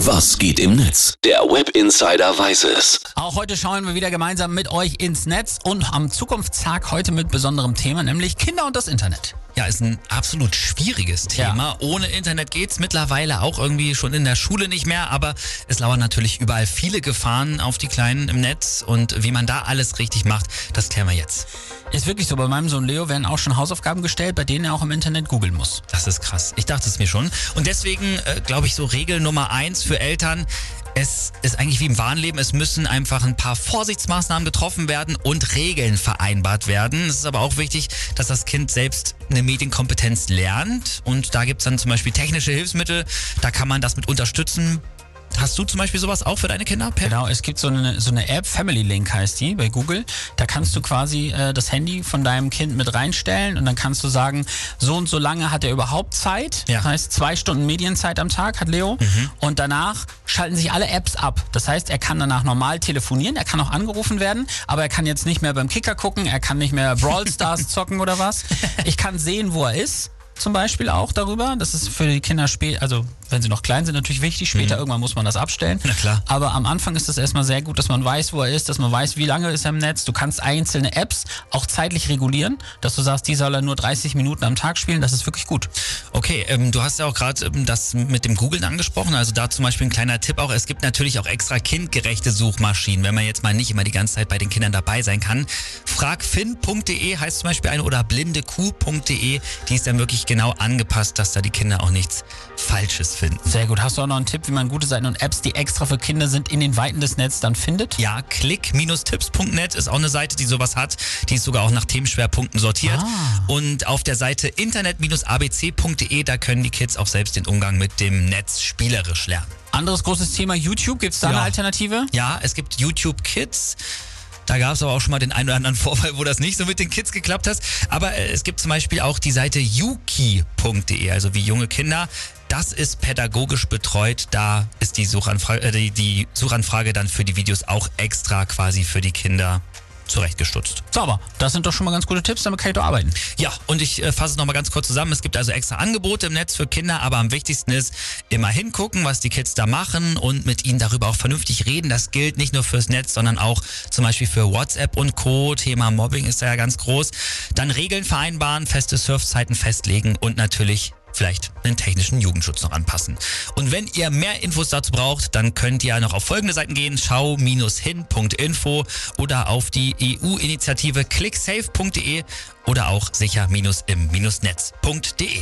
Was geht im Netz? Der Web Insider weiß es. Auch heute schauen wir wieder gemeinsam mit euch ins Netz und am Zukunftstag heute mit besonderem Thema, nämlich Kinder und das Internet. Ja, ist ein absolut schwieriges Thema. Ja. Ohne Internet geht's mittlerweile auch irgendwie schon in der Schule nicht mehr, aber es lauern natürlich überall viele Gefahren auf die Kleinen im Netz und wie man da alles richtig macht, das klären wir jetzt. Ist wirklich so, bei meinem Sohn Leo werden auch schon Hausaufgaben gestellt, bei denen er auch im Internet googeln muss. Das ist krass. Ich dachte es mir schon. Und deswegen äh, glaube ich so Regel Nummer eins für Eltern, es ist eigentlich wie im wahren Leben, es müssen einfach ein paar Vorsichtsmaßnahmen getroffen werden und Regeln vereinbart werden. Es ist aber auch wichtig, dass das Kind selbst eine Medienkompetenz lernt und da gibt es dann zum Beispiel technische Hilfsmittel, da kann man das mit unterstützen. Hast du zum Beispiel sowas auch für deine Kinder? Per? Genau, es gibt so eine, so eine App, Family Link heißt die bei Google. Da kannst du quasi äh, das Handy von deinem Kind mit reinstellen und dann kannst du sagen, so und so lange hat er überhaupt Zeit. Ja. Das heißt, zwei Stunden Medienzeit am Tag hat Leo. Mhm. Und danach schalten sich alle Apps ab. Das heißt, er kann danach normal telefonieren, er kann auch angerufen werden, aber er kann jetzt nicht mehr beim Kicker gucken, er kann nicht mehr Brawl Stars zocken oder was. Ich kann sehen, wo er ist zum Beispiel auch darüber. Das ist für die Kinder spät, also wenn sie noch klein sind, natürlich wichtig. Später mhm. irgendwann muss man das abstellen. Na klar. Aber am Anfang ist es erstmal sehr gut, dass man weiß, wo er ist, dass man weiß, wie lange ist er im Netz. Du kannst einzelne Apps auch zeitlich regulieren, dass du sagst, die soll er nur 30 Minuten am Tag spielen. Das ist wirklich gut. Okay, ähm, du hast ja auch gerade ähm, das mit dem Googlen angesprochen. Also da zum Beispiel ein kleiner Tipp auch. Es gibt natürlich auch extra kindgerechte Suchmaschinen, wenn man jetzt mal nicht immer die ganze Zeit bei den Kindern dabei sein kann. Fragfin.de heißt zum Beispiel eine oder blindekuh.de. Die ist dann wirklich genau angepasst, dass da die Kinder auch nichts Falsches finden. Sehr gut. Hast du auch noch einen Tipp, wie man gute Seiten und Apps, die extra für Kinder sind, in den Weiten des Netzes dann findet? Ja, klick-tipps.net ist auch eine Seite, die sowas hat. Die ist sogar auch nach Themenschwerpunkten sortiert. Ah. Und auf der Seite internet-abc.de, da können die Kids auch selbst den Umgang mit dem Netz spielerisch lernen. Anderes großes Thema YouTube. Gibt es da ja. eine Alternative? Ja, es gibt YouTube Kids. Da gab es aber auch schon mal den einen oder anderen Vorfall, wo das nicht so mit den Kids geklappt hat. Aber äh, es gibt zum Beispiel auch die Seite yuki.de, also wie junge Kinder. Das ist pädagogisch betreut. Da ist die Suchanfrage, äh, die, die Suchanfrage dann für die Videos auch extra quasi für die Kinder zurechtgestutzt. Sauber. Das sind doch schon mal ganz gute Tipps, damit kann ich doch arbeiten. Ja, und ich äh, fasse es nochmal ganz kurz zusammen. Es gibt also extra Angebote im Netz für Kinder, aber am wichtigsten ist immer hingucken, was die Kids da machen und mit ihnen darüber auch vernünftig reden. Das gilt nicht nur fürs Netz, sondern auch zum Beispiel für WhatsApp und Co. Thema Mobbing ist da ja ganz groß. Dann Regeln vereinbaren, feste Surfzeiten festlegen und natürlich vielleicht den technischen Jugendschutz noch anpassen. Und wenn ihr mehr Infos dazu braucht, dann könnt ihr noch auf folgende Seiten gehen, schau-hin.info oder auf die EU-Initiative clicksafe.de oder auch sicher-im-netz.de.